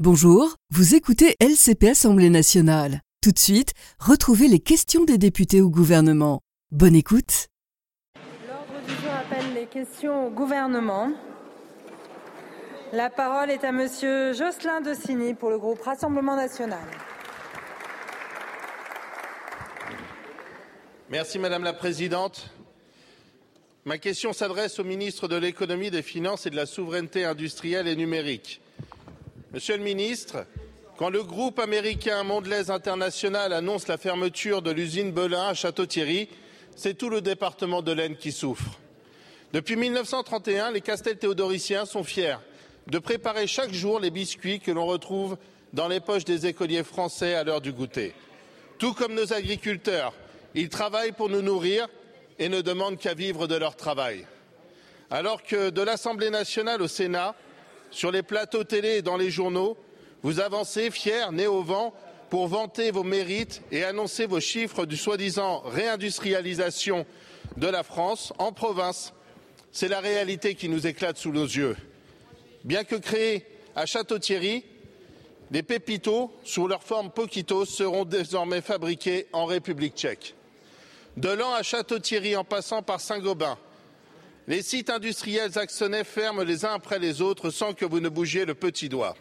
Bonjour, vous écoutez LCP Assemblée nationale. Tout de suite, retrouvez les questions des députés au gouvernement. Bonne écoute. L'ordre du jour appelle les questions au gouvernement. La parole est à monsieur Jocelyn Dossigny pour le groupe Rassemblement national. Merci Madame la Présidente. Ma question s'adresse au ministre de l'économie, des finances et de la souveraineté industrielle et numérique. Monsieur le ministre, quand le groupe américain Mondelez International annonce la fermeture de l'usine Belin à Château-Thierry, c'est tout le département de l'Aisne qui souffre. Depuis 1931, les Castel-Théodoriciens sont fiers de préparer chaque jour les biscuits que l'on retrouve dans les poches des écoliers français à l'heure du goûter. Tout comme nos agriculteurs, ils travaillent pour nous nourrir et ne demandent qu'à vivre de leur travail. Alors que de l'Assemblée nationale au Sénat, sur les plateaux télé et dans les journaux, vous avancez fiers, nés au vent, pour vanter vos mérites et annoncer vos chiffres du soi-disant réindustrialisation de la France en province. C'est la réalité qui nous éclate sous nos yeux. Bien que créés à Château-Thierry, les pépitos, sous leur forme Poquitos, seront désormais fabriqués en République tchèque. De Lan à Château-Thierry en passant par Saint-Gobain, les sites industriels axonnais ferment les uns après les autres sans que vous ne bougiez le petit doigt.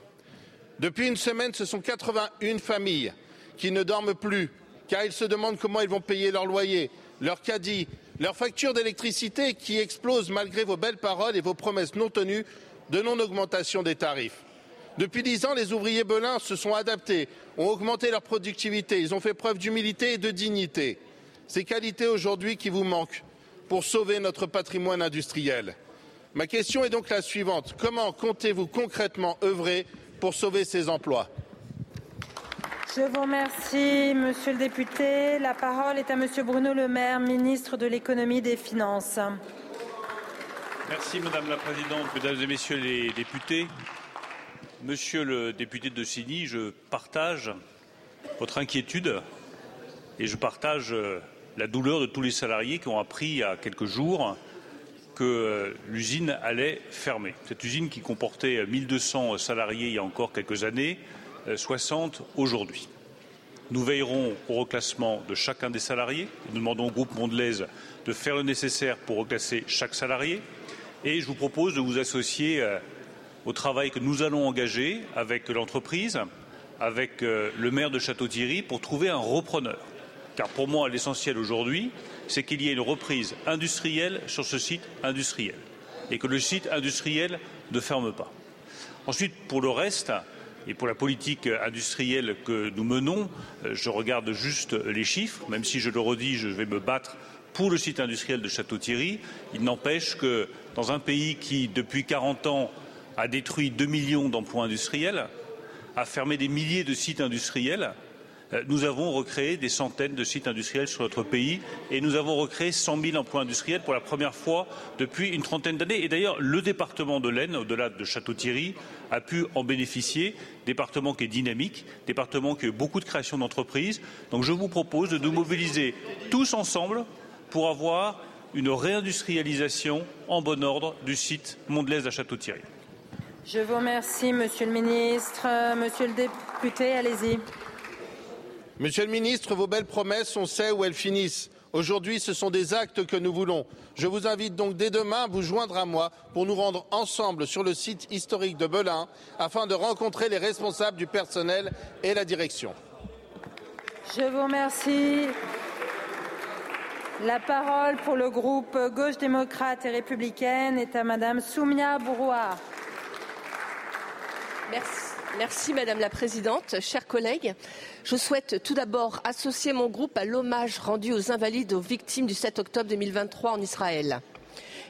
Depuis une semaine, ce sont 81 familles qui ne dorment plus car ils se demandent comment ils vont payer leur loyer, leur caddie, leur facture d'électricité qui explose malgré vos belles paroles et vos promesses non tenues de non-augmentation des tarifs. Depuis dix ans, les ouvriers belins se sont adaptés, ont augmenté leur productivité, ils ont fait preuve d'humilité et de dignité. Ces qualités aujourd'hui qui vous manquent pour sauver notre patrimoine industriel. Ma question est donc la suivante. Comment comptez-vous concrètement œuvrer pour sauver ces emplois? Je vous remercie, monsieur le député. La parole est à monsieur Bruno Le Maire, ministre de l'économie et des finances. Merci Madame la Présidente, Mesdames et Messieurs les députés. Monsieur le député de Signy, je partage votre inquiétude et je partage la douleur de tous les salariés qui ont appris il y a quelques jours que l'usine allait fermer. Cette usine qui comportait 1200 salariés il y a encore quelques années, 60 aujourd'hui. Nous veillerons au reclassement de chacun des salariés. Nous demandons au groupe Mondelez de faire le nécessaire pour reclasser chaque salarié. Et je vous propose de vous associer au travail que nous allons engager avec l'entreprise, avec le maire de Château-Thierry pour trouver un repreneur. Car pour moi, l'essentiel aujourd'hui, c'est qu'il y ait une reprise industrielle sur ce site industriel et que le site industriel ne ferme pas. Ensuite, pour le reste, et pour la politique industrielle que nous menons, je regarde juste les chiffres, même si je le redis, je vais me battre pour le site industriel de Château-Thierry. Il n'empêche que dans un pays qui, depuis 40 ans, a détruit 2 millions d'emplois industriels, a fermé des milliers de sites industriels, nous avons recréé des centaines de sites industriels sur notre pays et nous avons recréé 100 000 emplois industriels pour la première fois depuis une trentaine d'années. Et d'ailleurs, le département de l'Aisne, au-delà de Château-Thierry, a pu en bénéficier. Département qui est dynamique, département qui a eu beaucoup de création d'entreprises. Donc je vous propose de nous mobiliser tous ensemble pour avoir une réindustrialisation en bon ordre du site Mondelez à Château-Thierry. Je vous remercie, monsieur le ministre. Monsieur le député, allez-y. Monsieur le ministre, vos belles promesses, on sait où elles finissent. Aujourd'hui, ce sont des actes que nous voulons. Je vous invite donc dès demain à vous joindre à moi pour nous rendre ensemble sur le site historique de Belin afin de rencontrer les responsables du personnel et la direction. Je vous remercie. La parole pour le groupe Gauche démocrate et républicaine est à Madame Soumia Bourouard. Merci. Merci Madame la Présidente, chers collègues. Je souhaite tout d'abord associer mon groupe à l'hommage rendu aux invalides aux victimes du 7 octobre 2023 en Israël.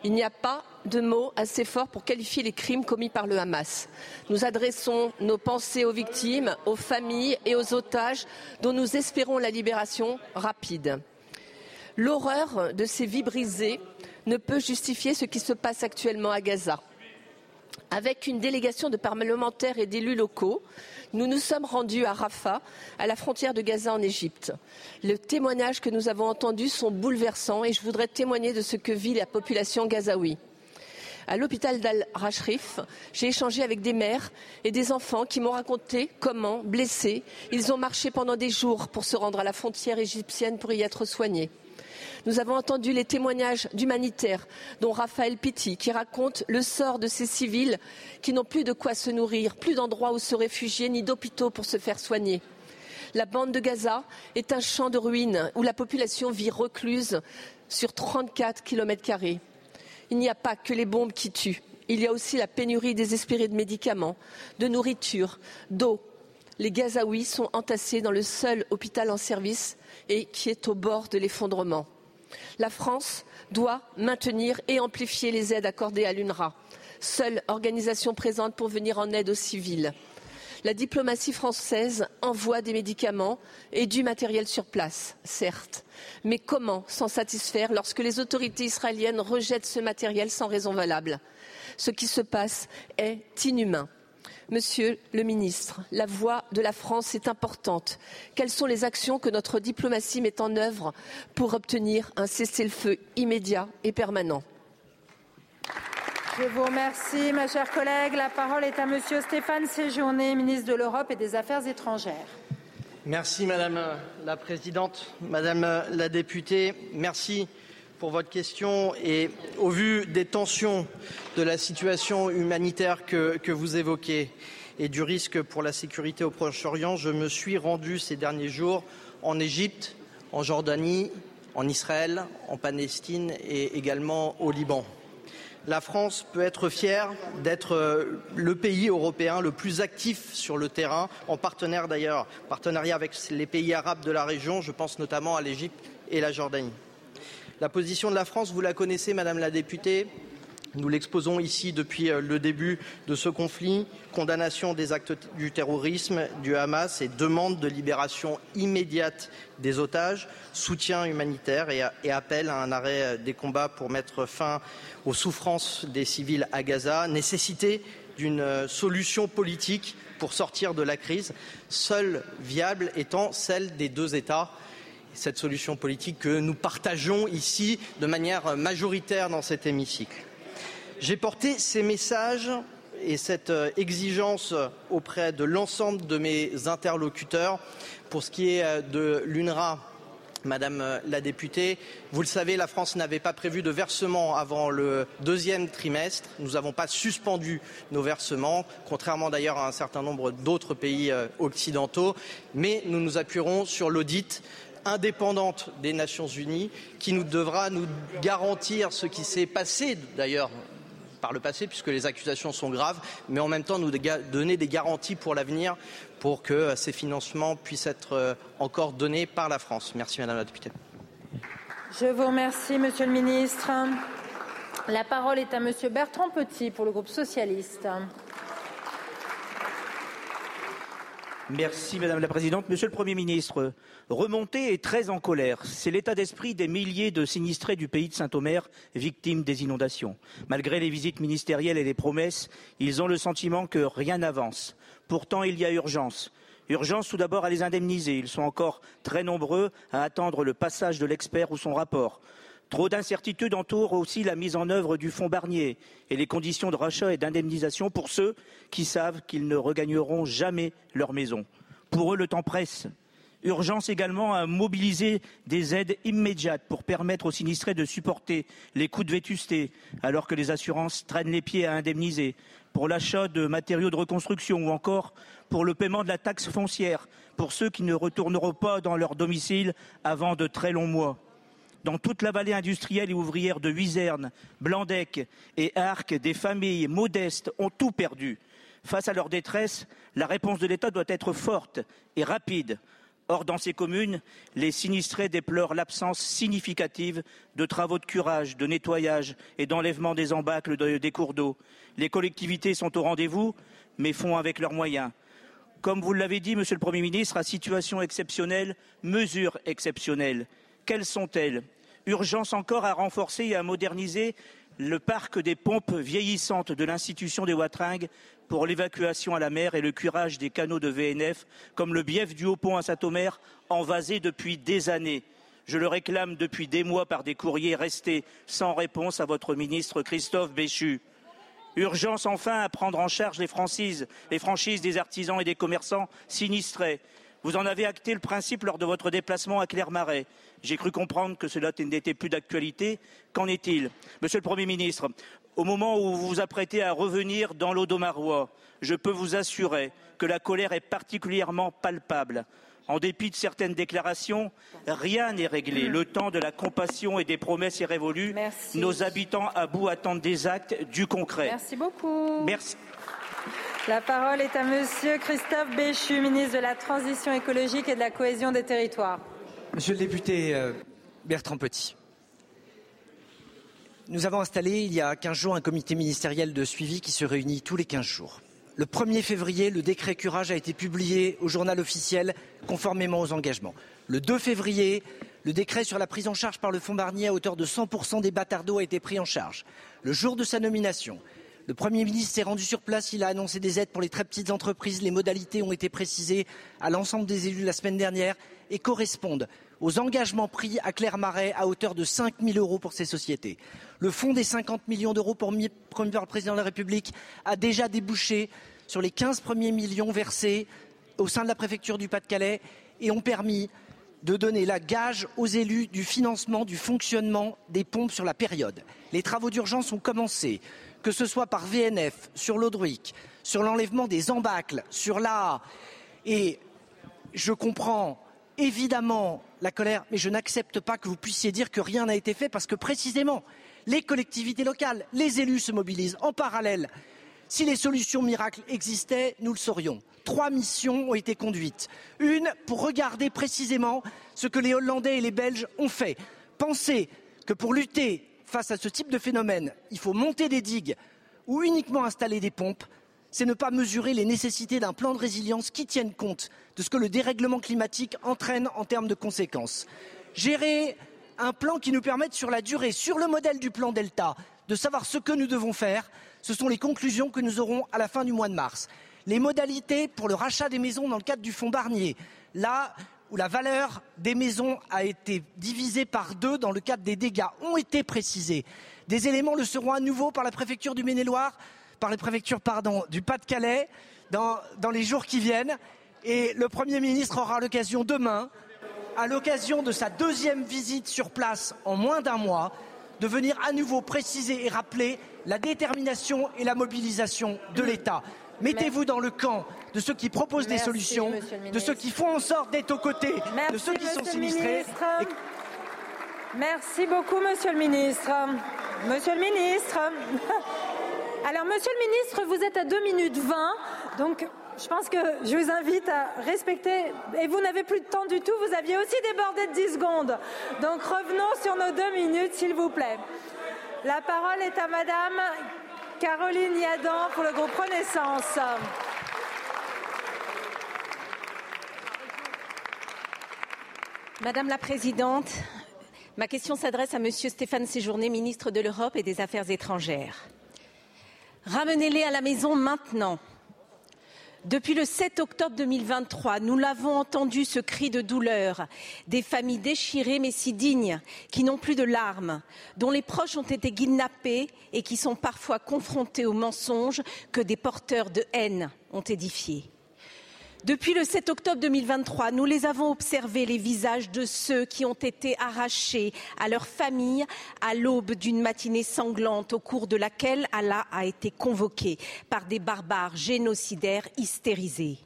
Il n'y a pas de mots assez forts pour qualifier les crimes commis par le Hamas. Nous adressons nos pensées aux victimes, aux familles et aux otages dont nous espérons la libération rapide. L'horreur de ces vies brisées ne peut justifier ce qui se passe actuellement à Gaza. Avec une délégation de parlementaires et d'élus locaux, nous nous sommes rendus à Rafah, à la frontière de Gaza en Égypte. Les témoignages que nous avons entendus sont bouleversants et je voudrais témoigner de ce que vit la population gazaoui. À l'hôpital d'Al-Rashrif, j'ai échangé avec des mères et des enfants qui m'ont raconté comment, blessés, ils ont marché pendant des jours pour se rendre à la frontière égyptienne pour y être soignés. Nous avons entendu les témoignages d'humanitaires, dont Raphaël Pitti, qui raconte le sort de ces civils qui n'ont plus de quoi se nourrir, plus d'endroits où se réfugier, ni d'hôpitaux pour se faire soigner. La bande de Gaza est un champ de ruines où la population vit recluse sur 34 kilomètres carrés. Il n'y a pas que les bombes qui tuent. Il y a aussi la pénurie désespérée de médicaments, de nourriture, d'eau. Les Gazaouis sont entassés dans le seul hôpital en service et qui est au bord de l'effondrement. La France doit maintenir et amplifier les aides accordées à l'UNRWA, seule organisation présente pour venir en aide aux civils. La diplomatie française envoie des médicaments et du matériel sur place, certes. Mais comment s'en satisfaire lorsque les autorités israéliennes rejettent ce matériel sans raison valable? Ce qui se passe est inhumain. Monsieur le ministre, la voix de la France est importante. Quelles sont les actions que notre diplomatie met en œuvre pour obtenir un cessez-le-feu immédiat et permanent? Je vous remercie, ma chère collègue. La parole est à Monsieur Stéphane Séjourné, ministre de l'Europe et des Affaires étrangères. Merci Madame la Présidente, Madame la députée. Merci pour votre question et au vu des tensions de la situation humanitaire que, vous évoquez et du risque pour la sécurité au Proche-Orient, je me suis rendu ces derniers jours en Égypte, en Jordanie, en Israël, en Palestine et également au Liban la France peut être fière d'être euh, le pays européen le plus actif sur le terrain, en partenaire d'ailleurs, partenariat avec les pays arabes de la région, je pense notamment à l'Égypte et la Jordanie. La position de la France, vous la connaissez, Madame la députée, nous l'exposons ici depuis euh, le début de ce conflit, condamnation des actes du terrorisme du Hamas et demande de libération immédiate des otages, soutien humanitaire et, appel à un arrêt euh, des combats pour mettre fin aux souffrances des civils à Gaza, nécessité d'une euh, solution politique pour sortir de la crise, seule viable étant celle des deux États cette solution politique que nous partageons ici de manière majoritaire dans cet hémicycle. J'ai porté ces messages et cette euh, exigence auprès de l'ensemble de mes interlocuteurs pour ce qui est euh, de l'UNRWA. Madame euh, la députée, vous le savez, la France n'avait pas prévu de versement avant le deuxième trimestre. Nous n'avons pas suspendu nos versements, contrairement d'ailleurs à un certain nombre d'autres pays occidentaux, mais nous nous appuierons sur l'audit indépendante des Nations Unies qui nous devra nous garantir ce qui s'est passé d'ailleurs par le passé, puisque les accusations sont graves, mais en même temps nous donner des garanties pour l'avenir pour que euh, ces financements puissent être euh, encore donnés par la France. Merci Madame la députée. Je vous remercie Monsieur le ministre. La parole est à Monsieur Bertrand Petit pour le groupe socialiste. Merci Madame la Présidente. Monsieur le Premier ministre, remonté et très en colère, c'est l'état d'esprit des milliers de sinistrés du pays de Saint-Omer, victimes des inondations. Malgré les visites ministérielles et les promesses, ils ont le sentiment que rien n'avance. Pourtant, il y a urgence. Urgence tout d'abord à les indemniser. Ils sont encore très nombreux à attendre le passage de l'expert ou son rapport. Trop d'incertitudes entourent aussi la mise en œuvre du fonds Barnier et les conditions de rachat et d'indemnisation pour ceux qui savent qu'ils ne regagneront jamais leur maison. Pour eux, le temps presse. Urgence également à mobiliser des aides immédiates pour permettre aux sinistrés de supporter les coûts de vétusté, alors que les assurances traînent les pieds à indemniser, pour l'achat de matériaux de reconstruction ou encore pour le paiement de la taxe foncière pour ceux qui ne retourneront pas dans leur domicile avant de très longs mois dans toute la vallée industrielle et ouvrière de Huizerne, Blandec et Arc, des familles modestes ont tout perdu. Face à leur détresse, la réponse de l'État doit être forte et rapide. Or, dans ces communes, les sinistrés déplorent l'absence significative de travaux de curage, de nettoyage et d'enlèvement des embâcles des cours d'eau. Les collectivités sont au rendez-vous, mais font avec leurs moyens. Comme vous l'avez dit, Monsieur le Premier ministre, à situation exceptionnelle, mesures exceptionnelles. Quelles sont-elles? Urgence encore à renforcer et à moderniser le parc des pompes vieillissantes de l'institution des Watringues pour l'évacuation à la mer et le curage des canaux de VNF, comme le bief du Haut-Pont à Saint-Omer, envasé depuis des années. Je le réclame depuis des mois par des courriers restés sans réponse à votre ministre Christophe Béchu. Urgence enfin à prendre en charge les franchises, les franchises des artisans et des commerçants sinistrés. Vous en avez acté le principe lors de votre déplacement à Clermarais. J'ai cru comprendre que cela n'était plus d'actualité. Qu'en est-il? Monsieur le Premier ministre, au moment où vous vous apprêtez à revenir dans l'Audomarois, je peux vous assurer que la colère est particulièrement palpable. En dépit de certaines déclarations, rien n'est réglé. Le temps de la compassion et des promesses est révolu. Merci. Nos habitants à bout attendent des actes, du concret. Merci beaucoup. Merci. La parole est à Monsieur Christophe Béchu, ministre de la Transition écologique et de la cohésion des territoires. Monsieur le député euh, Bertrand Petit, nous avons installé il y a 15 jours un comité ministériel de suivi qui se réunit tous les 15 jours. Le 1er février, le décret curage a été publié au journal officiel conformément aux engagements. Le 2 février, le décret sur la prise en charge par le fonds Barnier à hauteur de 100% des bâtards a été pris en charge. Le jour de sa nomination, le Premier ministre s'est rendu sur place, il a annoncé des aides pour les très petites entreprises. Les modalités ont été précisées à l'ensemble des élus la semaine dernière et correspondent aux engagements pris à Clermarais à hauteur de 5 000 euros pour ces sociétés. Le fonds des 50 millions d'euros promis par le président de la République a déjà débouché sur les 15 premiers millions versés au sein de la préfecture du Pas-de-Calais et ont permis de donner la gage aux élus du financement du fonctionnement des pompes sur la période. Les travaux d'urgence ont commencé, que ce soit par VNF, sur l'Audruic, sur l'enlèvement des embâcles, sur l'A. Et je comprends évidemment la colère, mais je n'accepte pas que vous puissiez dire que rien n'a été fait parce que précisément, les collectivités locales, les élus se mobilisent en parallèle. Si les solutions miracles existaient, nous le saurions. Trois missions ont été conduites. Une pour regarder précisément ce que les Hollandais et les Belges ont fait. Penser que pour lutter face à ce type de phénomène, il faut monter des digues ou uniquement installer des pompes, c'est ne pas mesurer les nécessités d'un plan de résilience qui tienne compte de ce que le dérèglement climatique entraîne en termes de conséquences. Gérer un plan qui nous permette sur la durée, sur le modèle du plan Delta, de savoir ce que nous devons faire, ce sont les conclusions que nous aurons à la fin du mois de mars. Les modalités pour le rachat des maisons dans le cadre du fonds Barnier, là où la valeur des maisons a été divisée par deux dans le cadre des dégâts, ont été précisées. Des éléments le seront à nouveau par la préfecture du Maine-et-Loire, par la préfecture du Pas-de-Calais dans les jours qui viennent. Et le Premier ministre aura l'occasion demain, à l'occasion de sa deuxième visite sur place en moins d'un mois, de venir à nouveau préciser et rappeler la détermination et la mobilisation de l'État. Mettez-vous dans le camp de ceux qui proposent Merci, des solutions, de ceux qui font en sorte d'être aux côtés Merci, de ceux qui sont sinistrés. Et- Merci beaucoup, Monsieur le ministre. Monsieur le ministre. Alors, Monsieur le ministre, vous êtes à 2 minutes 20, donc je pense que je vous invite à respecter. Et vous n'avez plus de temps du tout, vous aviez aussi débordé de 10 secondes. Donc revenons sur nos deux minutes, s'il vous plaît. La parole est à Madame Caroline Yadan pour le groupe Renaissance. Madame la Présidente, ma question s'adresse à Monsieur Stéphane Séjourné, ministre de l'Europe et des Affaires étrangères. Ramenez-les à la maison maintenant. Depuis le 7 octobre 2023, nous l'avons entendu, ce cri de douleur des familles déchirées mais si dignes, qui n'ont plus de larmes, dont les proches ont été kidnappés et qui sont parfois confrontés aux mensonges que des porteurs de haine ont édifiés. Depuis le 7 octobre 2023, nous les avons observés, les visages de ceux qui ont été arrachés à leur famille à l'aube d'une matinée sanglante au cours de laquelle Allah a été convoqué par des barbares génocidaires hystérisés.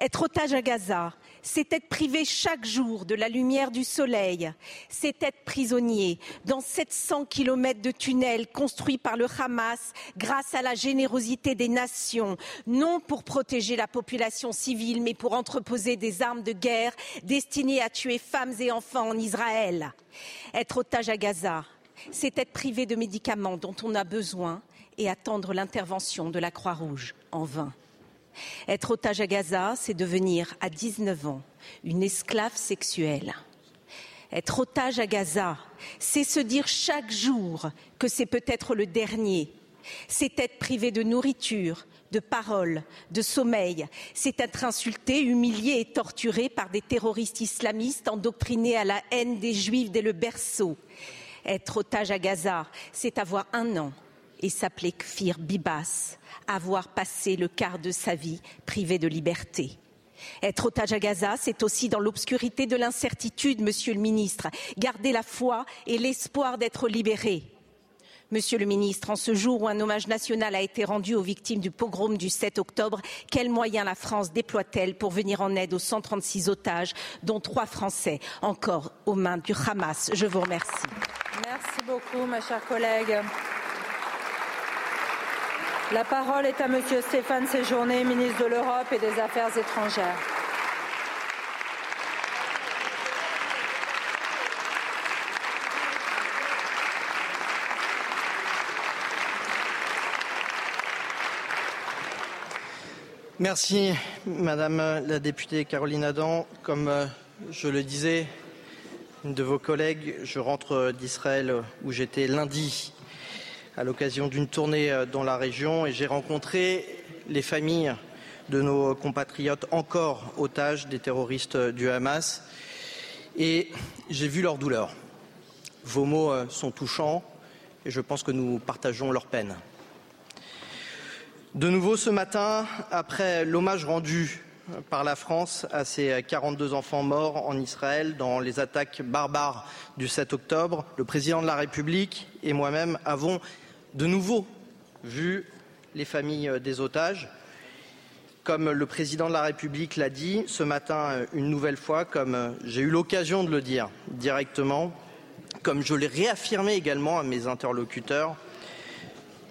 Être otage à Gaza, c'est être privé chaque jour de la lumière du soleil, c'est être prisonnier dans 700 kilomètres de tunnels construits par le Hamas grâce à la générosité des nations, non pour protéger la population civile, mais pour entreposer des armes de guerre destinées à tuer femmes et enfants en Israël. Être otage à Gaza, c'est être privé de médicaments dont on a besoin et attendre l'intervention de la Croix-Rouge en vain. Être otage à Gaza, c'est devenir à 19 ans une esclave sexuelle. Être otage à Gaza, c'est se dire chaque jour que c'est peut-être le dernier. C'est être privé de nourriture, de parole, de sommeil. C'est être insulté, humilié et torturé par des terroristes islamistes endoctrinés à la haine des juifs dès le berceau. Être otage à Gaza, c'est avoir un an et s'appelait Kfir Bibas, avoir passé le quart de sa vie privé de liberté. Être otage à Gaza, c'est aussi dans l'obscurité de l'incertitude, monsieur le ministre, garder la foi et l'espoir d'être libéré. Monsieur le ministre, en ce jour où un hommage national a été rendu aux victimes du pogrom du 7 octobre, quels moyens la France déploie-t-elle pour venir en aide aux 136 otages, dont trois Français encore aux mains du Hamas? Je vous remercie. Merci beaucoup, ma chère collègue. La parole est à Monsieur Stéphane Séjourné, ministre de l'Europe et des Affaires étrangères. Merci, Madame la députée Caroline Adam. Comme euh, je le disais, une de vos collègues, je rentre d'Israël où j'étais lundi à l'occasion d'une tournée euh, dans la région et j'ai rencontré les familles de nos compatriotes encore otages des terroristes du Hamas et j'ai vu leur douleur. Vos mots euh, sont touchants et je pense que nous partageons leur peine. De nouveau ce matin, après l'hommage rendu par la France à ces 42 enfants morts en Israël dans les attaques barbares du 7 octobre, le président de la République et moi-même avons de nouveau vu les familles des otages. Comme le président de la République l'a dit ce matin une nouvelle fois, comme j'ai eu l'occasion de le dire directement, comme je l'ai réaffirmé également à mes interlocuteurs,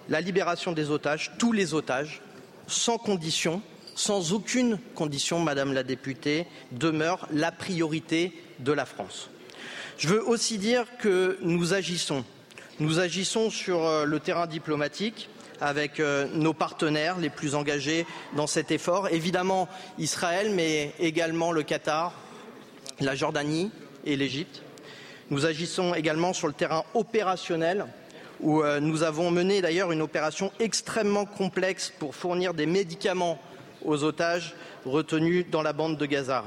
la libération des otages, tous les otages, sans condition, sans aucune condition, Madame la députée, demeure la priorité de la France. Je veux aussi dire que nous agissons. Nous agissons sur euh, le terrain diplomatique avec euh, nos partenaires les plus engagés dans cet effort, évidemment Israël, mais également le Qatar, la Jordanie et l'Égypte. Nous agissons également sur le terrain opérationnel où euh, nous avons mené d'ailleurs une opération extrêmement complexe pour fournir des médicaments aux otages retenus dans la bande de Gaza.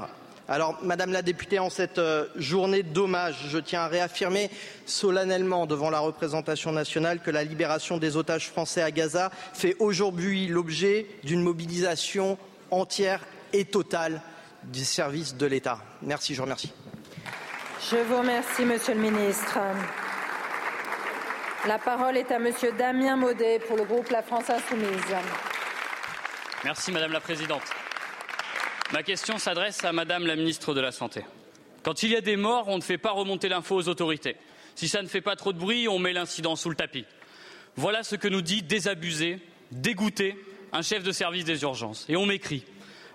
Alors, Madame la députée, en cette euh, journée d'hommage, je tiens à réaffirmer solennellement devant la représentation nationale que la libération des otages français à Gaza fait aujourd'hui l'objet d'une mobilisation entière et totale du service de l'État. Merci, je vous remercie. Je vous remercie, Monsieur le Ministre. La parole est à Monsieur Damien Maudet pour le groupe La France Insoumise. Merci Madame la Présidente. Ma question s'adresse à Madame la Ministre de la Santé. Quand il y a des morts, on ne fait pas remonter l'info aux autorités. Si ça ne fait pas trop de bruit, on met l'incident sous le tapis. Voilà ce que nous dit désabusé, dégoûté, un chef de service des urgences. Et on m'écrit.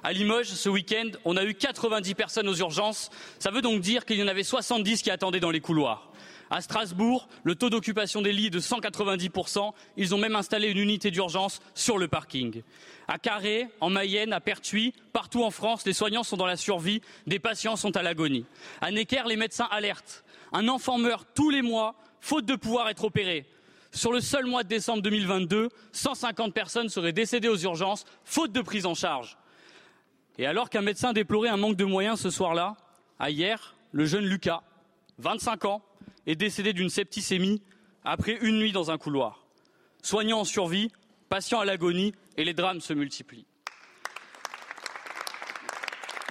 À Limoges, ce week-end, on a eu 90 personnes aux urgences. Ça veut donc dire qu'il y en avait 70 qui attendaient dans les couloirs. À Strasbourg, le taux d'occupation des lits est de 190%. Ils ont même installé une unité d'urgence sur le parking. À Carré, en Mayenne, à Pertuis, partout en France, les soignants sont dans la survie, des patients sont à l'agonie. À Necker, les médecins alertent. Un enfant meurt tous les mois, faute de pouvoir être opéré. Sur le seul mois de décembre 2022, 150 personnes seraient décédées aux urgences, faute de prise en charge. Et alors qu'un médecin déplorait un manque de moyens ce soir-là, à hier, le jeune Lucas, 25 ans, est décédé d'une septicémie après une nuit dans un couloir. Soignant en survie, patient à l'agonie et les drames se multiplient.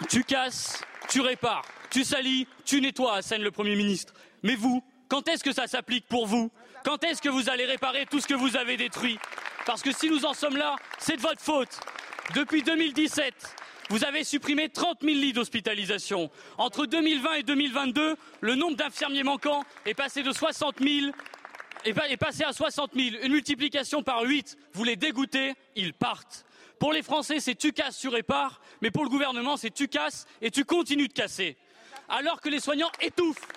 Tu casses, tu répares, tu salis, tu nettoies, assène le Premier ministre. Mais vous, quand est-ce que ça s'applique pour vous? Quand est-ce que vous allez réparer tout ce que vous avez détruit? Parce que si nous en sommes là, c'est de votre faute. Depuis 2017, vous avez supprimé 30 000 lits d'hospitalisation. Entre 2020 et 2022, le nombre d'infirmiers manquants est passé de 60 000 est passé à 60 000, une multiplication par 8. Vous les dégoûtez, ils partent. Pour les Français, c'est tu casses, tu répares, mais pour le gouvernement, c'est tu casses et tu continues de casser. Alors que les soignants étouffent.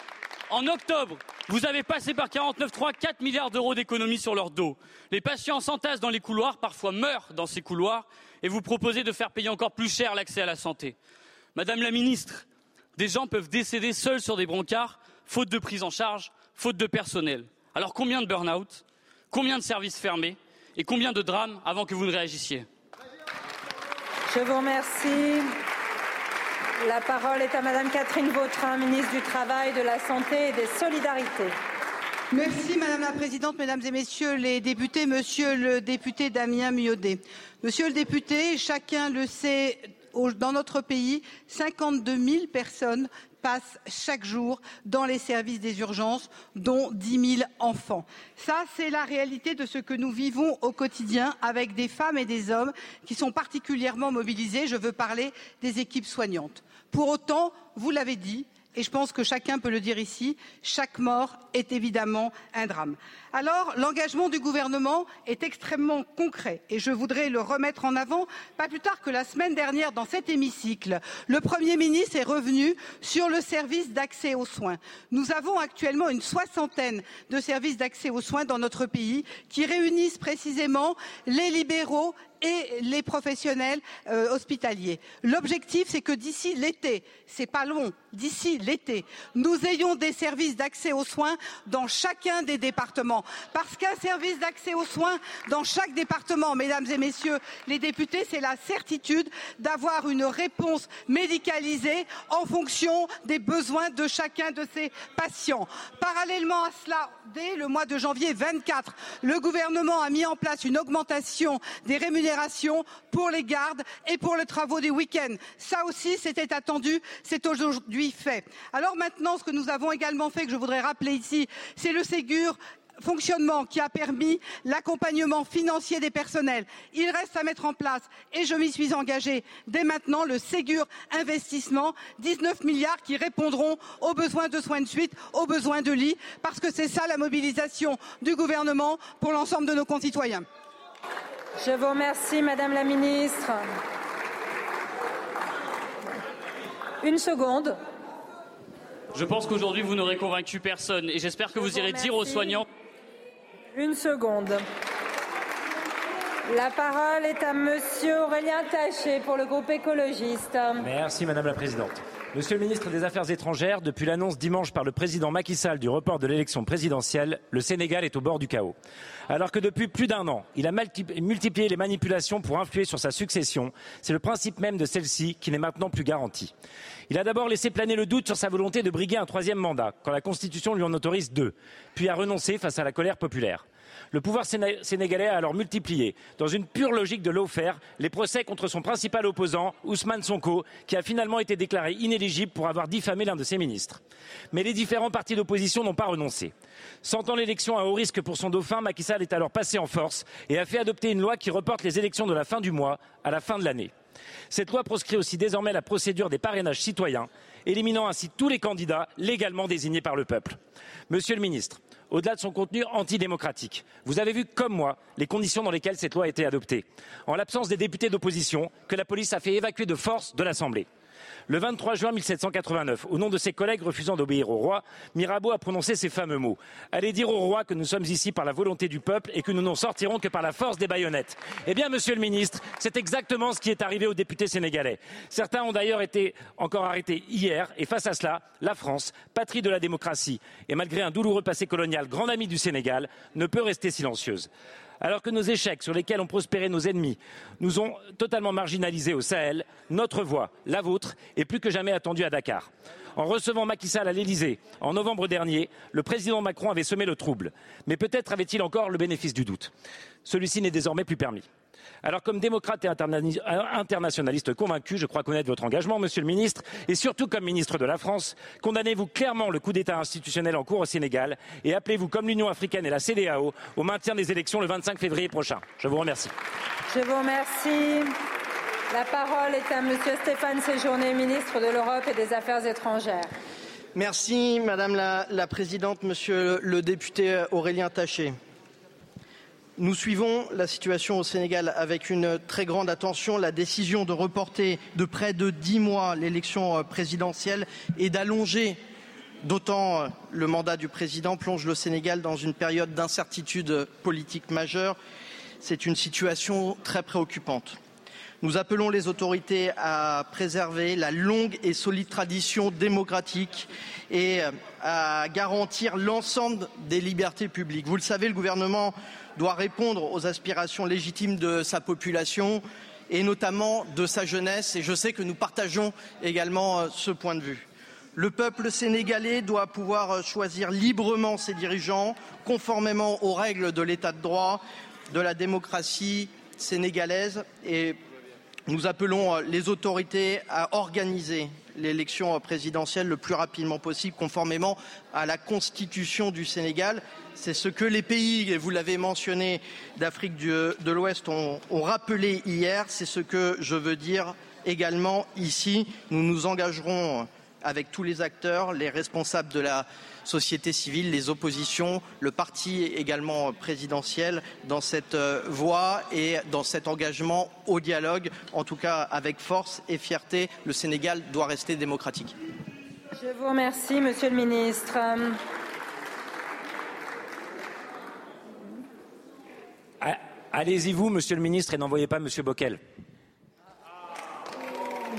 En octobre, vous avez passé par 49.3 4 milliards d'euros d'économies sur leur dos. Les patients s'entassent dans les couloirs, parfois meurent dans ces couloirs, et vous proposez de faire payer encore plus cher l'accès à la santé. Madame la ministre, des gens peuvent décéder seuls sur des brancards, faute de prise en charge, faute de personnel. Alors combien de burn-out Combien de services fermés Et combien de drames avant que vous ne réagissiez? Je vous remercie. La parole est à Madame Catherine Vautrin, ministre du Travail, de la Santé et des Solidarités. Merci Madame la Présidente, Mesdames et Messieurs les députés, Monsieur le député Damien Miodet. Monsieur le député, chacun le sait, dans notre pays, 52 000 personnes passent chaque jour dans les services des urgences, dont 10 000 enfants. Ça, c'est la réalité de ce que nous vivons au quotidien avec des femmes et des hommes qui sont particulièrement mobilisés. Je veux parler des équipes soignantes. Pour autant, vous l'avez dit, et je pense que chacun peut le dire ici, chaque mort est évidemment un drame. Alors, l'engagement du gouvernement est extrêmement concret et je voudrais le remettre en avant, pas plus tard que la semaine dernière dans cet hémicycle. Le Premier ministre est revenu sur le service d'accès aux soins. Nous avons actuellement une soixantaine de services d'accès aux soins dans notre pays qui réunissent précisément les libéraux et les professionnels euh, hospitaliers. L'objectif, c'est que d'ici l'été, c'est pas long, d'ici l'été, nous ayons des services d'accès aux soins dans chacun des départements. Parce qu'un service d'accès aux soins dans chaque département, mesdames et messieurs les députés, c'est la certitude d'avoir une réponse médicalisée en fonction des besoins de chacun de ces patients. Parallèlement à cela, dès le mois de janvier 24, le gouvernement a mis en place une augmentation des rémunérations pour les gardes et pour les travaux des week-ends. Ça aussi, c'était attendu, c'est aujourd'hui fait. Alors maintenant, ce que nous avons également fait, que je voudrais rappeler ici, c'est le Ségur fonctionnement qui a permis l'accompagnement financier des personnels. Il reste à mettre en place, et je m'y suis engagée dès maintenant, le Ségur investissement, 19 milliards qui répondront aux besoins de soins de suite, aux besoins de lits, parce que c'est ça la mobilisation du gouvernement pour l'ensemble de nos concitoyens. Je vous remercie, Madame la Ministre. Une seconde. Je pense qu'aujourd'hui, vous n'aurez convaincu personne et j'espère que vous, irez dire aux soignants. Une seconde. La parole est à Monsieur Aurélien Taché pour le groupe écologiste. Merci Madame la Présidente. Monsieur le ministre des Affaires étrangères, depuis l'annonce dimanche par le président Macky Sall du report de l'élection présidentielle, le Sénégal est au bord du chaos. Alors que depuis plus d'un an, il a multiplié les manipulations pour influer sur sa succession, c'est le principe même de celle-ci qui n'est maintenant plus garanti. Il a d'abord laissé planer le doute sur sa volonté de briguer un troisième mandat, quand la Constitution lui en autorise deux, puis a renoncé face à la colère populaire. Le pouvoir sénégalais a alors multiplié, dans une pure logique de l'offert, les procès contre son principal opposant, Ousmane Sonko, qui a finalement été déclaré inéligible pour avoir diffamé l'un de ses ministres. Mais les différents partis d'opposition n'ont pas renoncé. Sentant l'élection à haut risque pour son dauphin, Macky Sall est alors passé en force et a fait adopter une loi qui reporte les élections de la fin du mois à la fin de l'année. Cette loi proscrit aussi désormais la procédure des parrainages citoyens, éliminant ainsi tous les candidats légalement désignés par le peuple. Monsieur le ministre, au-delà de son contenu antidémocratique. Vous avez vu, comme moi, les conditions dans lesquelles cette loi a été adoptée. En l'absence des députés d'opposition, que la police a fait évacuer de force de l'Assemblée. Le 23 juin 1789, au nom de ses collègues refusant d'obéir au roi, Mirabeau a prononcé ces fameux mots. Allez dire au roi que nous sommes ici par la volonté du peuple et que nous n'en sortirons que par la force des baïonnettes. Eh bien, monsieur le ministre, c'est exactement ce qui est arrivé aux députés sénégalais. Certains ont d'ailleurs été encore arrêtés hier et face à cela, la France, patrie de la démocratie et malgré un douloureux passé colonial, grand ami du Sénégal, ne peut rester silencieuse alors que nos échecs sur lesquels ont prospéré nos ennemis nous ont totalement marginalisés au Sahel, notre voix, la vôtre, est plus que jamais attendue à Dakar. En recevant Macky Sall à l'Elysée en novembre dernier, le président Macron avait semé le trouble. Mais peut-être avait-il encore le bénéfice du doute. Celui-ci n'est désormais plus permis. Alors, comme démocrate et internationaliste convaincu, je crois connaître votre engagement, Monsieur le Ministre, et surtout comme ministre de la France, condamnez-vous clairement le coup d'État institutionnel en cours au Sénégal et appelez-vous, comme l'Union africaine et la CDAO, au maintien des élections le 25 février prochain. Je vous remercie. Je vous remercie. La parole est à Monsieur Stéphane Séjourné, ministre de l'Europe et des Affaires étrangères. Merci, Madame la, la Présidente, Monsieur le député Aurélien Taché. Nous suivons la situation au Sénégal avec une très grande attention. La décision de reporter de près de dix mois l'élection euh, présidentielle et d'allonger d'autant euh, le mandat du président plonge le Sénégal dans une période d'incertitude politique majeure. C'est une situation très préoccupante. Nous appelons les autorités à préserver la longue et solide tradition démocratique et euh, à garantir l'ensemble des libertés publiques. Vous le savez, le gouvernement doit répondre aux aspirations légitimes de sa population et notamment de sa jeunesse. Et je sais que nous partageons également euh, ce point de vue. Le peuple sénégalais doit pouvoir choisir librement ses dirigeants, conformément aux règles de l'état de droit, de la démocratie sénégalaise. Et nous appelons les autorités à organiser l'élection présidentielle le plus rapidement possible, conformément à la constitution du Sénégal. C'est ce que les pays, et vous l'avez mentionné, d'Afrique de l'Ouest ont, ont rappelé hier. C'est ce que je veux dire également ici. Nous nous engagerons avec tous les acteurs, les responsables de la société civile, les oppositions, le parti également présidentiel dans cette voie et dans cet engagement au dialogue, en tout cas avec force et fierté. Le Sénégal doit rester démocratique. Je vous remercie, Monsieur le Ministre. Allez-y vous, Monsieur le Ministre, et n'envoyez pas Monsieur Bockel.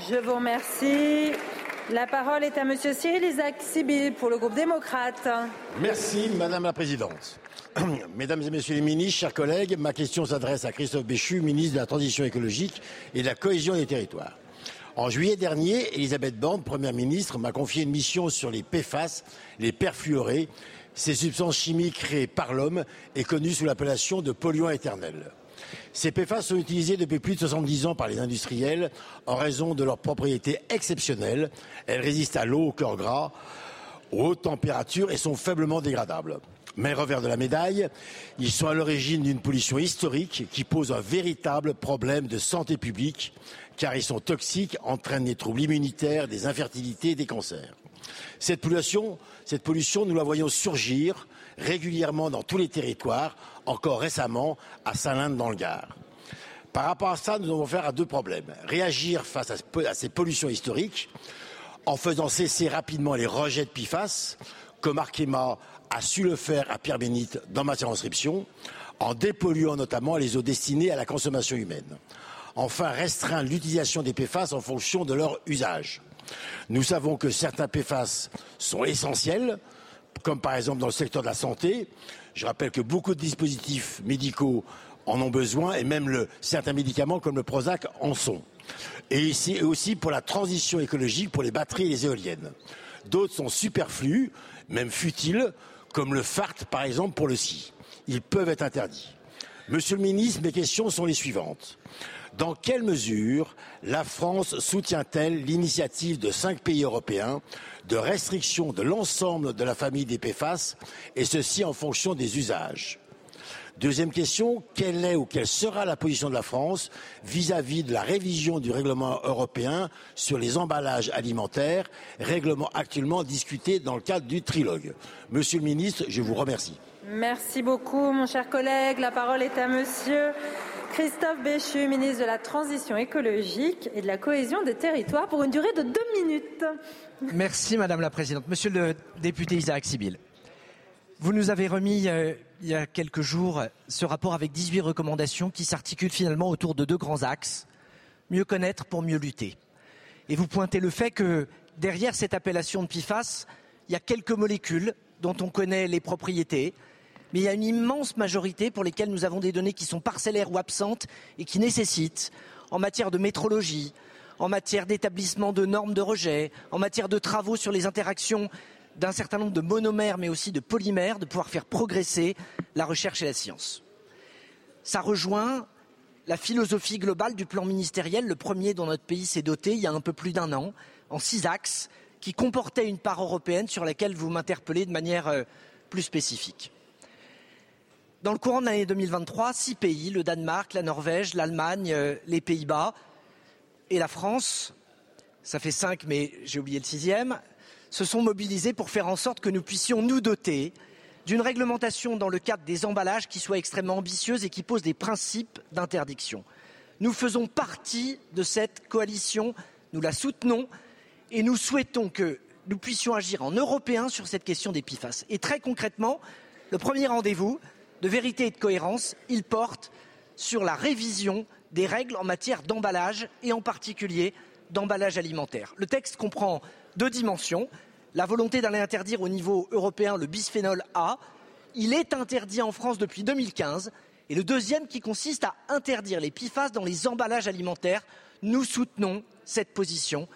Je vous remercie. La parole est à Monsieur Cyril Isaac Sibyl pour le groupe démocrate. Merci Madame la Présidente. Mesdames et Messieurs les ministres, chers collègues, ma question s'adresse à Christophe Béchu, ministre de la Transition écologique et de la cohésion des territoires. En juillet dernier, Elisabeth Borne, Première ministre, m'a confié une mission sur les PFAS, les perfluorés, ces substances chimiques créées par l'homme et connues sous l'appellation de polluants éternels. Ces PFAS sont utilisés depuis plus de 70 ans par les industriels en raison de leurs propriétés exceptionnelles. Elles résistent à l'eau, au cœur gras, aux hautes températures et sont faiblement dégradables. Mais revers de la médaille, ils sont à l'origine d'une pollution historique qui pose un véritable problème de santé publique car ils sont toxiques, entraînent des troubles immunitaires, des infertilités et des cancers. Cette pollution, nous la voyons surgir régulièrement dans tous les territoires, encore récemment à Saint-Linde dans le Gard. Par rapport à ça, nous devons faire à deux problèmes. Réagir face à ces pollutions historiques en faisant cesser rapidement les rejets de PIFAS, comme Arkema a su le faire à Pierre-Bénite dans ma circonscription, en dépolluant notamment les eaux destinées à la consommation humaine. Enfin, restreindre l'utilisation des PFAS en fonction de leur usage. Nous savons que certains PFAS sont essentiels, comme par exemple dans le secteur de la santé. Je rappelle que beaucoup de dispositifs médicaux en ont besoin et même certains médicaments comme le Prozac en sont. Et aussi pour la transition écologique pour les batteries et les éoliennes. D'autres sont superflus, même futiles, comme le FART par exemple pour le SI. Ils peuvent être interdits. Monsieur le ministre, mes questions sont les suivantes. Dans quelle mesure la France soutient-elle l'initiative de cinq pays européens de restriction de l'ensemble de la famille des PFAS, et ceci en fonction des usages? Deuxième question, quelle est ou quelle sera la position de la France vis-à-vis -vis de la révision du règlement européen sur les emballages alimentaires, règlement actuellement discuté dans le cadre du trilogue? Monsieur le ministre, je vous remercie. Merci beaucoup, mon cher collègue. La parole est à monsieur Christophe Béchu, ministre de la Transition écologique et de la cohésion des territoires, pour une durée de deux minutes. Merci, Madame la Présidente. Monsieur le député Isaac Sibyl, vous nous avez remis euh, il y a quelques jours ce rapport avec 18 recommandations qui s'articulent finalement autour de deux grands axes. Mieux connaître pour mieux lutter. Et vous pointez le fait que derrière cette appellation de PIFAS, il y a quelques molécules dont on connaît les propriétés, mais il y a une immense majorité pour lesquelles nous avons des données qui sont parcellaires ou absentes et qui nécessitent, en matière de métrologie, en matière d'établissement de normes de rejet, en matière de travaux sur les interactions d'un certain nombre de monomères, mais aussi de polymères, de pouvoir faire progresser la recherche et la science. Ça rejoint la philosophie globale du plan ministériel, le premier dont notre pays s'est doté il y a un peu plus d'un an, en six axes, qui comportait une part européenne sur laquelle vous m'interpellez de manière euh, plus spécifique. Dans le courant de l'année 2023, six pays, le Danemark, la Norvège, l'Allemagne, euh, les Pays-Bas et la France, ça fait cinq, mais j'ai oublié le sixième, se sont mobilisés pour faire en sorte que nous puissions nous doter d'une réglementation dans le cadre des emballages qui soit extrêmement ambitieuse et qui pose des principes d'interdiction. Nous faisons partie de cette coalition, nous la soutenons et nous souhaitons que nous puissions agir en Européens sur cette question des PIFAS. Et très concrètement, le premier rendez-vous de vérité et de cohérence, il porte sur la révision des règles en matière d'emballage et en particulier d'emballage alimentaire. Le texte comprend deux dimensions. La volonté d'aller interdire au niveau européen le bisphénol A. Il est interdit en France depuis 2015. Et le deuxième qui consiste à interdire les PIFAS dans les emballages alimentaires. Nous soutenons cette position.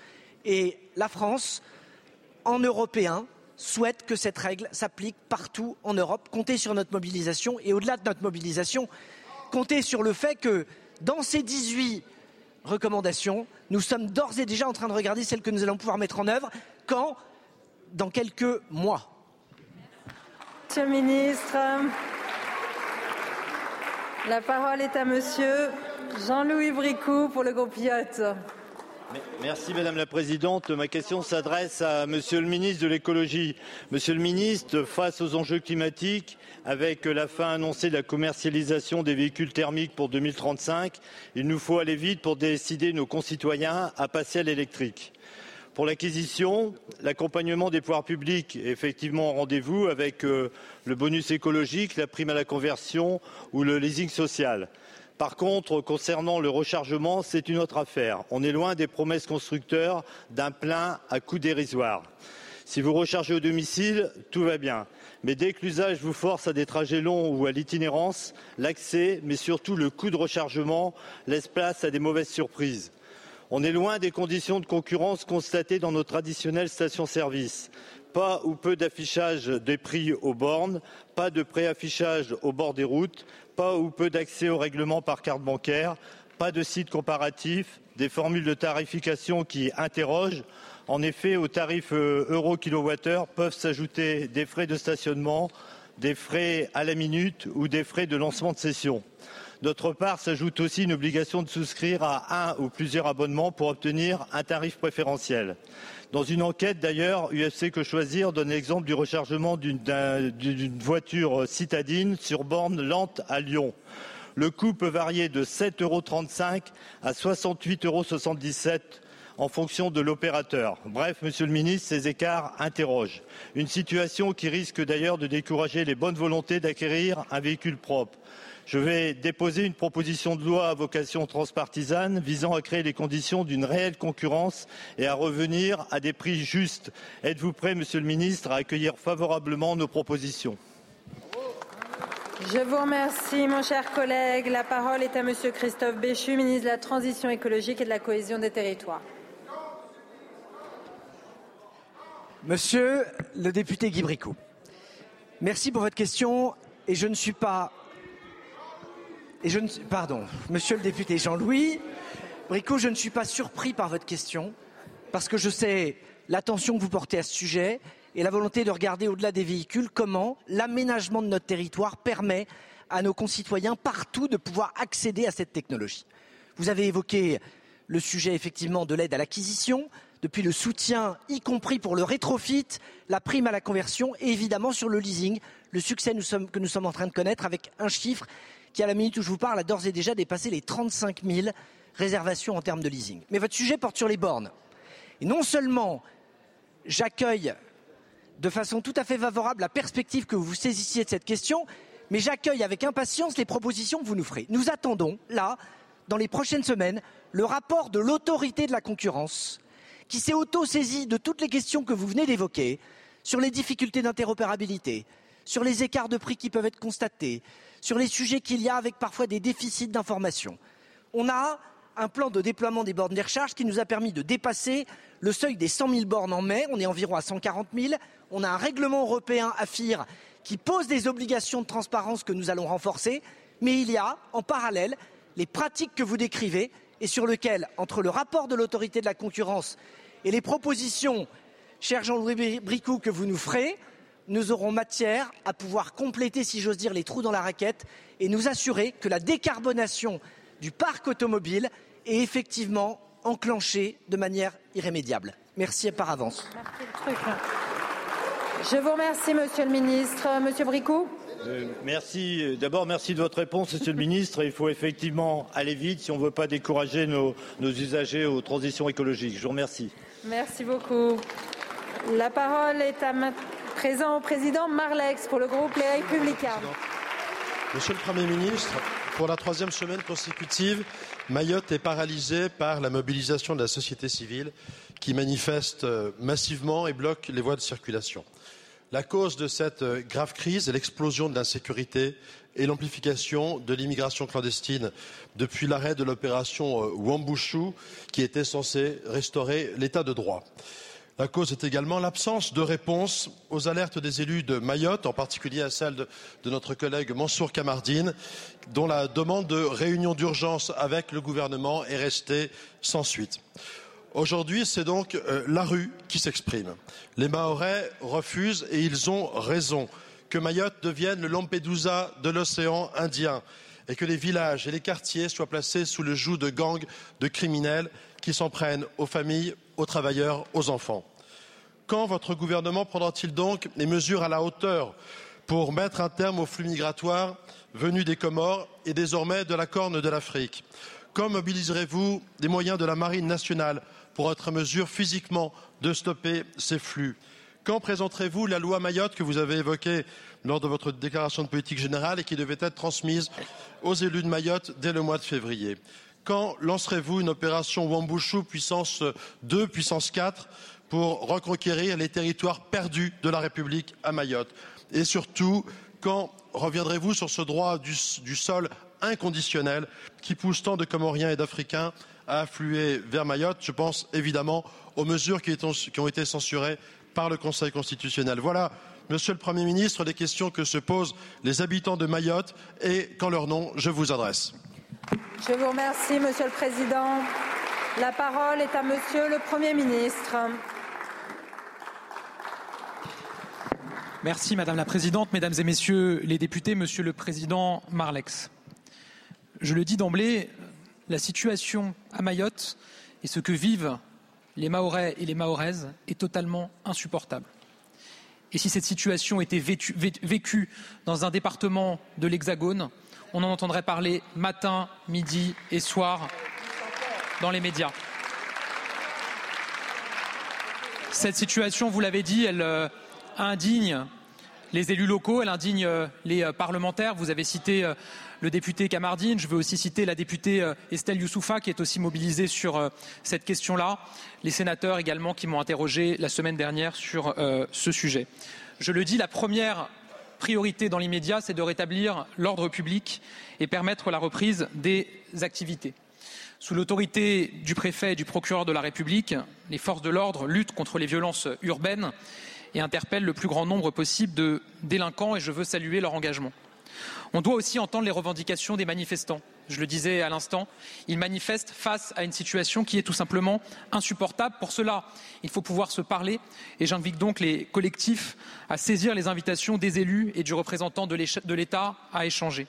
Et la France en européen, souhaite que cette règle s'applique partout en Europe. Comptez sur notre mobilisation et au-delà de notre mobilisation, comptez sur le fait que dans ces 18 recommandations, nous sommes d'ores et déjà en train de regarder celles que nous allons pouvoir mettre en œuvre quand? Dans quelques mois. Monsieur le ministre, la parole est à monsieur Jean-Louis Bricou pour le groupe IOT. Merci Madame la Présidente. Ma question s'adresse à Monsieur le ministre de l'écologie. Monsieur le ministre, face aux enjeux climatiques, avec la fin annoncée de la commercialisation des véhicules thermiques pour 2035, il nous faut aller vite pour décider nos concitoyens à passer à l'électrique. Pour l'acquisition, l'accompagnement des pouvoirs publics est effectivement au rendez-vous avec euh, le bonus écologique, la prime à la conversion ou le leasing social. Par contre, concernant le rechargement, c'est une autre affaire. On est loin des promesses constructeurs d'un plein à coût dérisoire. Si vous rechargez au domicile, tout va bien. Mais dès que l'usage vous force à des trajets longs ou à l'itinérance, l'accès, mais surtout le coût de rechargement, laisse place à des mauvaises surprises. On est loin des conditions de concurrence constatées dans nos traditionnelles stations-service. Pas ou peu d'affichage des prix aux bornes, pas de préaffichage au bord des routes, pas ou peu d'accès au règlement par carte bancaire, pas de site comparatif, des formules de tarification qui interrogent. En effet, aux tarifs euh, euro kilowattheure peuvent s'ajouter des frais de stationnement, des frais à la minute ou des frais de lancement de session. D'autre part, s'ajoute aussi une obligation de souscrire à un ou plusieurs abonnements pour obtenir un tarif préférentiel. Dans une enquête d'ailleurs, UFC Que Choisir donne l'exemple du rechargement d'une voiture citadine sur borne lente à Lyon. Le coût peut varier de 7,35 euros à 68,77 euros en fonction de l'opérateur. Bref, Monsieur le Ministre, ces écarts interrogent. Une situation qui risque d'ailleurs de décourager les bonnes volontés d'acquérir un véhicule propre. Je vais déposer une proposition de loi à vocation transpartisane visant à créer les conditions d'une réelle concurrence et à revenir à des prix justes. Êtes-vous prêt, Monsieur le Ministre, à accueillir favorablement nos propositions? Je vous remercie, mon cher collègue. La parole est à Monsieur Christophe Béchu, ministre de la Transition écologique et de la cohésion des territoires. Monsieur le député Guy Bricot, merci pour votre question et je ne suis pas et je ne pardon, monsieur le député Jean-Louis Bricot, je ne suis pas surpris par votre question, parce que je sais l'attention que vous portez à ce sujet et la volonté de regarder au-delà des véhicules comment l'aménagement de notre territoire permet à nos concitoyens partout de pouvoir accéder à cette technologie. Vous avez évoqué le sujet effectivement de l'aide à l'acquisition, depuis le soutien, y compris pour le rétrofit, la prime à la conversion et évidemment sur le leasing, le succès que nous sommes en train de connaître avec un chiffre qui, à la minute où je vous parle, a d'ores et déjà dépassé les 35 000 réservations en termes de leasing. Mais votre sujet porte sur les bornes. Et non seulement j'accueille de façon tout à fait favorable la perspective que vous vous saisissiez de cette question, mais j'accueille avec impatience les propositions que vous nous ferez. Nous attendons, là, dans les prochaines semaines, le rapport de l'autorité de la concurrence qui s'est auto-saisi de toutes les questions que vous venez d'évoquer sur les difficultés d'interopérabilité, sur les écarts de prix qui peuvent être constatés, sur les sujets qu'il y a avec parfois des déficits d'information. On a un plan de déploiement des bornes de recharge qui nous a permis de dépasser le seuil des 100 000 bornes en mai. On est environ à 140 000. On a un règlement européen AFIR qui pose des obligations de transparence que nous allons renforcer. Mais il y a, en parallèle, les pratiques que vous décrivez et sur lesquelles, entre le rapport de l'autorité de la concurrence et les propositions, cher Jean-Louis Bricou, que vous nous ferez, nous aurons matière à pouvoir compléter, si j'ose dire, les trous dans la raquette et nous assurer que la décarbonation du parc automobile est effectivement enclenchée de manière irrémédiable. Merci par avance. Je vous remercie, Monsieur le Ministre. Monsieur Bricou euh, merci. D'abord, merci de votre réponse, Monsieur le Ministre. Il faut effectivement aller vite si on ne veut pas décourager nos, nos usagers aux transitions écologiques. Je vous remercie. Merci beaucoup. La parole est à maintenant Présent au président Marlex pour le groupe Les Républicains. Monsieur le Premier ministre, pour la troisième semaine consécutive, Mayotte est paralysée par la mobilisation de la société civile qui manifeste euh, massivement et bloque les voies de circulation. La cause de cette euh, grave crise est l'explosion de l'insécurité et l'amplification de l'immigration clandestine depuis l'arrêt de l'opération euh, Wambushu qui était censée restaurer l'état de droit. La cause est également l'absence de réponse aux alertes des élus de Mayotte, en particulier à celle de, notre collègue Mansour Kamardine, dont la demande de réunion d'urgence avec le gouvernement est restée sans suite. Aujourd'hui, c'est donc euh, la rue qui s'exprime. Les Mahorais refusent, et ils ont raison, que Mayotte devienne le Lampedusa de l'océan Indien et que les villages et les quartiers soient placés sous le joug de gangs de criminels qui s'en prennent aux familles, aux travailleurs, aux enfants. Quand votre gouvernement prendra-t-il donc les mesures à la hauteur pour mettre un terme aux flux migratoires venus des Comores et désormais de la Corne de l'Afrique? Quand mobiliserez-vous des moyens de la Marine nationale pour être en mesure physiquement de stopper ces flux? Quand présenterez-vous la loi Mayotte que vous avez évoquée lors de votre déclaration de politique générale et qui devait être transmise aux élus de Mayotte dès le mois de février? Quand lancerez-vous une opération Wambushu puissance 2, puissance 4 pour reconquérir les territoires perdus de la République à Mayotte Et surtout, quand reviendrez-vous sur ce droit du, sol inconditionnel qui pousse tant de Comoriens et d'Africains à affluer vers Mayotte? Je pense évidemment aux mesures qui, étant, qui ont été censurées par le Conseil constitutionnel. Voilà, Monsieur le Premier ministre, les questions que se posent les habitants de Mayotte et qu'en leur nom, je vous adresse. Je vous remercie, Monsieur le Président. La parole est à Monsieur le Premier ministre. Merci Madame la Présidente, Mesdames et Messieurs les députés, Monsieur le Président Marlex. Je le dis d'emblée, la situation à Mayotte et ce que vivent les Mahorais et les Mahoraises est totalement insupportable. Et si cette situation était vécue dans un département de l'Hexagone, on en entendrait parler matin, midi et soir dans les médias. Cette situation, vous l'avez dit, elle euh, indigne les élus locaux, elle indigne euh, les euh, parlementaires. Vous avez cité le député Kamardine, je veux aussi citer la députée Estelle Youssoufa qui est aussi mobilisée sur cette question-là, les sénateurs également qui m'ont interrogé la semaine dernière sur ce sujet. Je le dis, la première priorité dans l'immédiat, c'est de rétablir l'ordre public et permettre la reprise des activités. Sous l'autorité du préfet et du procureur de la République, les forces de l'ordre luttent contre les violences urbaines et interpellent le plus grand nombre possible de délinquants et je veux saluer leur engagement. On doit aussi entendre les revendications des manifestants. Je le disais à l'instant, ils manifestent face à une situation qui est tout simplement insupportable. Pour cela, il faut pouvoir se parler et j'invite donc les collectifs à saisir les invitations des élus et du représentant de l'État à échanger.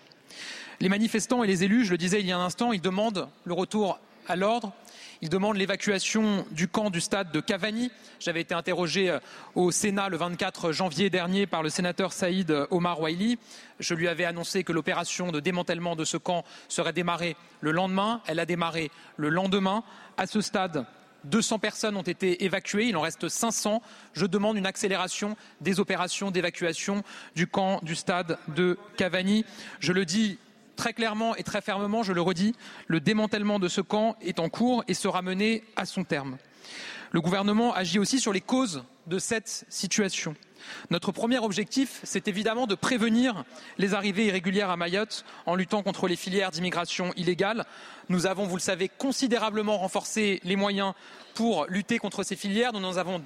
Les manifestants et les élus, je le disais il y a un instant, ils demandent le retour à l'ordre, il demande l'évacuation du camp du stade de Cavani. J'avais été interrogé euh, au Sénat le 24 janvier dernier par le sénateur Saïd euh, Omar Waili. Je lui avais annoncé que l'opération de démantèlement de ce camp serait démarrée le lendemain. Elle a démarré le lendemain. À ce stade, 200 personnes ont été évacuées, il en reste 500. Je demande une accélération des opérations d'évacuation du camp du stade de Cavani. Je le dis très clairement et très fermement, je le redis, le démantèlement de ce camp est en cours et sera mené à son terme. Le gouvernement agit aussi sur les causes de cette situation. Notre premier objectif, c'est évidemment de prévenir les arrivées irrégulières à Mayotte en luttant contre les filières d'immigration illégale. Nous avons, vous le savez, considérablement renforcé les moyens pour lutter contre ces filières. Nous en avons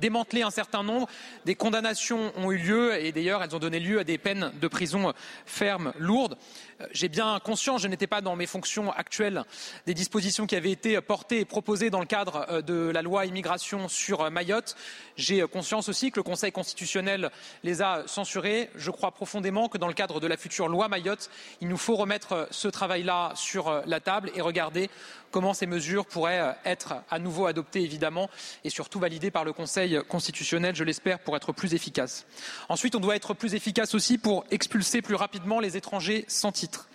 démantelé un certain nombre. Des condamnations ont eu lieu et d'ailleurs elles ont donné lieu à des peines de prison fermes lourdes. Euh, j'ai bien conscience, je n'étais pas dans mes fonctions actuelles, des dispositions qui avaient été portées et proposées dans le cadre euh, de la loi immigration sur euh, Mayotte. J'ai conscience aussi que le Conseil constitutionnel les a censurées. Je crois profondément que dans le cadre de la future loi Mayotte, il nous faut remettre ce travail-là sur la table et regarder comment ces mesures pourraient euh, être à nouveau adoptées, évidemment, et surtout validées par le Conseil constitutionnel, je l'espère, pour être plus efficaces. Ensuite, on doit être plus efficace aussi pour expulser plus rapidement les étrangers sans titre,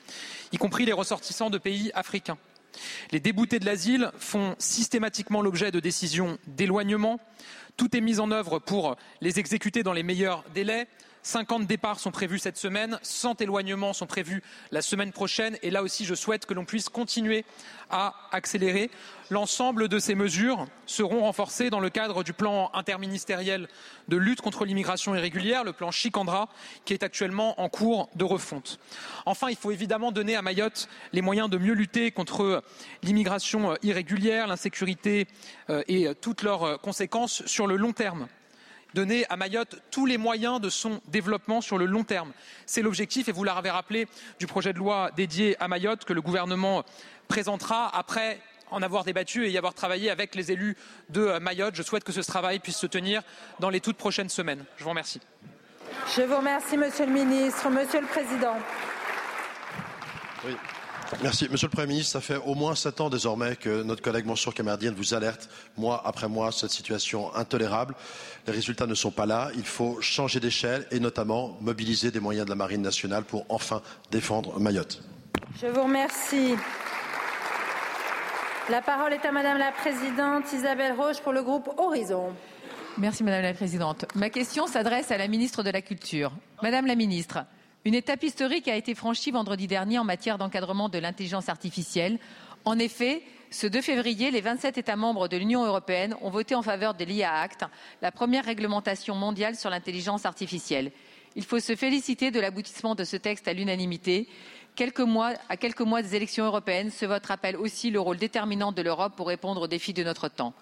y compris les ressortissants de pays africains. Les déboutés de l'asile font systématiquement l'objet de décisions d'éloignement. Tout est mis en œuvre pour les exécuter dans les meilleurs délais. 50 départs sont prévus cette semaine, 100 éloignements sont prévus la semaine prochaine. Et là aussi, je souhaite que l'on puisse continuer à accélérer. L'ensemble de ces mesures seront renforcées dans le cadre du plan interministériel de lutte contre l'immigration irrégulière, le plan Chicandra, qui est actuellement en cours de refonte. Enfin, il faut évidemment donner à Mayotte les moyens de mieux lutter contre l'immigration irrégulière, l'insécurité euh, et toutes leurs conséquences sur le long terme donner à Mayotte tous les moyens de son développement sur le long terme. C'est l'objectif, et vous l'avez rappelé, du projet de loi dédié à Mayotte que le gouvernement présentera après en avoir débattu et y avoir travaillé avec les élus de Mayotte. Je souhaite que ce travail puisse se tenir dans les toutes prochaines semaines. Je vous remercie. Je vous remercie, Monsieur le Ministre. Monsieur le Président. Oui. Merci. Monsieur le Premier ministre, ça fait au moins sept ans désormais que notre collègue Mansour Kamardien vous alerte, mois après mois, cette situation intolérable. Les résultats ne sont pas là. Il faut changer d'échelle et notamment mobiliser des moyens de la Marine nationale pour enfin défendre Mayotte. Je vous remercie. La parole est à Madame la Présidente Isabelle Roche pour le groupe Horizon. Merci Madame la Présidente. Ma question s'adresse à la ministre de la Culture. Madame la ministre, une étape historique a été franchie vendredi dernier en matière d'encadrement de l'intelligence artificielle. En effet, ce 2 février, les 27 États membres de l'Union européenne ont voté en faveur de l'IA Act, la première réglementation mondiale sur l'intelligence artificielle. Il faut se féliciter de l'aboutissement de ce texte à l'unanimité. À quelques mois des élections européennes, ce vote rappelle aussi le rôle déterminant de l'Europe pour répondre aux défis de notre temps.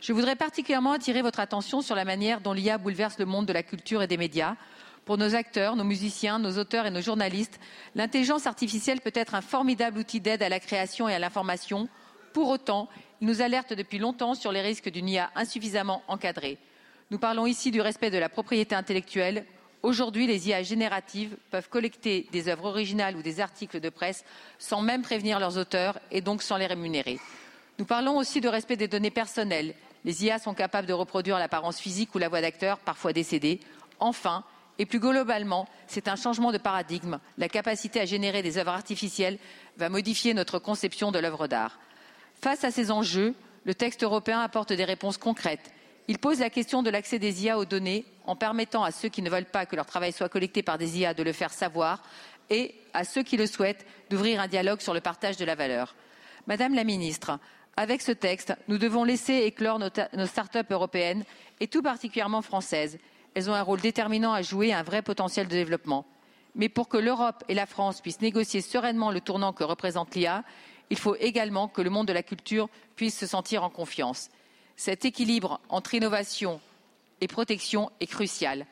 Je voudrais particulièrement attirer votre attention sur la manière dont l'IA bouleverse le monde de la culture et des médias. Pour nos acteurs, nos musiciens, nos auteurs et nos journalistes, l'intelligence artificielle peut être un formidable outil d'aide à la création et à l'information. Pour autant, il nous alerte depuis longtemps sur les risques d'une IA insuffisamment encadrée. Nous parlons ici du respect de la propriété intellectuelle. Aujourd'hui, les IA génératives peuvent collecter des œuvres originales ou des articles de presse sans même prévenir leurs auteurs et donc sans les rémunérer. Nous parlons aussi de respect des données personnelles. Les IA sont capables de reproduire l'apparence physique ou la voix d'acteurs, parfois décédés. Enfin, et plus globalement, c'est un changement de paradigme. La capacité à générer des œuvres artificielles va modifier notre conception de l'œuvre d'art. Face à ces enjeux, le texte européen apporte des réponses concrètes. Il pose la question de l'accès des IA aux données en permettant à ceux qui ne veulent pas que leur travail soit collecté par des IA de le faire savoir et à ceux qui le souhaitent d'ouvrir un dialogue sur le partage de la valeur. Madame la ministre, avec ce texte, nous devons laisser éclore nos, start-up européennes et tout particulièrement françaises elles ont un rôle déterminant à jouer et un vrai potentiel de développement. Mais pour que l'Europe et la France puissent négocier sereinement le tournant que représente l'IA, il faut également que le monde de la culture puisse se sentir en confiance. Cet équilibre entre innovation et protection est crucial.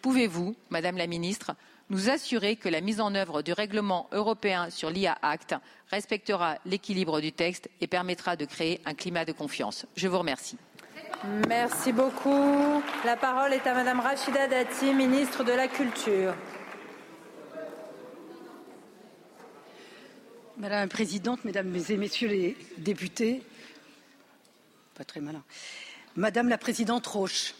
Pouvez-vous, Madame la Ministre, nous assurer que la mise en œuvre du règlement européen sur l'IA Act respectera l'équilibre du texte et permettra de créer un climat de confiance? Je vous remercie. Merci beaucoup. La parole est à Madame Rachida Dati, ministre de la Culture. Madame la Présidente, Mesdames et Messieurs les députés, pas très malin. Madame la Présidente Roche,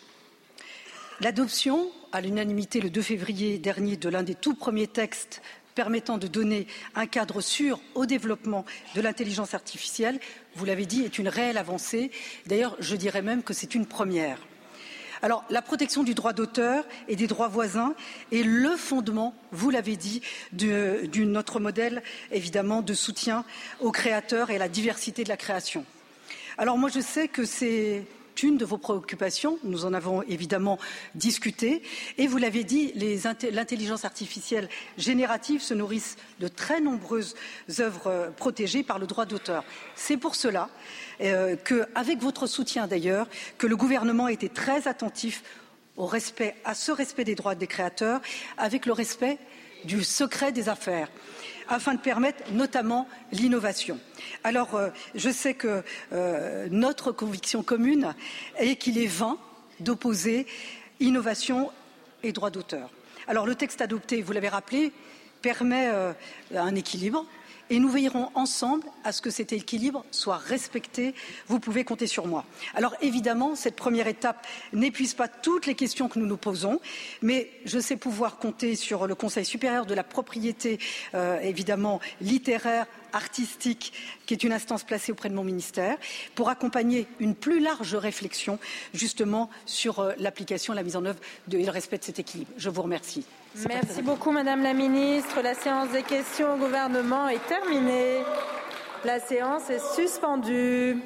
l'adoption à l'unanimité le 2 février dernier de l'un des tout premiers textes permettant de donner un cadre sûr au développement de l'intelligence artificielle, vous l'avez dit, est une réelle avancée. D'ailleurs, je dirais même que c'est une première. Alors, la protection du droit d'auteur et des droits voisins est le fondement, vous l'avez dit, de, de, notre modèle, évidemment, de soutien aux créateurs et à la diversité de la création. Alors, moi, je sais que c'est une de vos préoccupations. Nous en avons évidemment discuté. Et vous l'avez dit, l'intelligence artificielle générative se nourrissent de très nombreuses œuvres euh, protégées par le droit d'auteur. C'est pour cela euh, qu'avec votre soutien d'ailleurs, que le gouvernement a été très attentif au respect, à ce respect des droits des créateurs, avec le respect du secret des affaires afin de permettre notamment l'innovation. Alors, euh, je sais que euh, notre conviction commune est qu'il est vain d'opposer innovation et droit d'auteur. Alors, le texte adopté, vous l'avez rappelé, permet euh, un équilibre et nous veillerons ensemble à ce que cet équilibre soit respecté. Vous pouvez compter sur moi. Alors évidemment, cette première étape n'épuise pas toutes les questions que nous nous posons, mais je sais pouvoir compter sur le Conseil supérieur de la propriété, euh, évidemment littéraire, artistique, qui est une instance placée auprès de mon ministère, pour accompagner une plus large réflexion justement sur euh, l'application, la mise en œuvre et le respect de cet équilibre. Je vous remercie. Merci beaucoup, Madame la Ministre. La séance des questions au gouvernement est terminée. La séance est suspendue.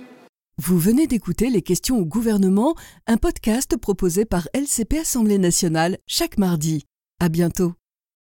Vous venez d'écouter Les questions au gouvernement, un podcast proposé par LCP Assemblée nationale chaque mardi. À bientôt.